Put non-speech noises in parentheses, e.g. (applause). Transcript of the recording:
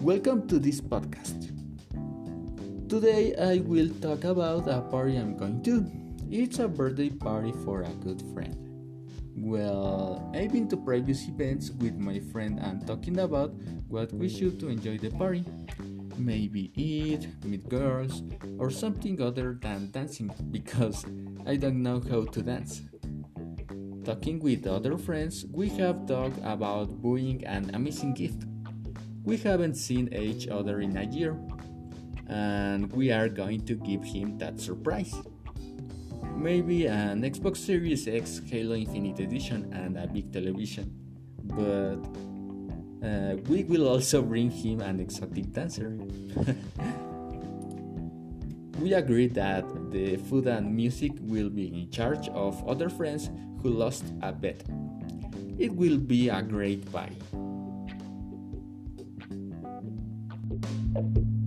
Welcome to this podcast. Today I will talk about a party I'm going to. It's a birthday party for a good friend. Well, I've been to previous events with my friend and talking about what we should to enjoy the party. Maybe eat, meet girls, or something other than dancing (laughs) because I don't know how to dance. Talking with other friends, we have talked about buying an amazing gift. We haven't seen each other in a year, and we are going to give him that surprise. Maybe an Xbox Series X Halo Infinite Edition and a big television, but uh, we will also bring him an exotic dancer. (laughs) we agreed that the food and music will be in charge of other friends who lost a bet. It will be a great party. thank you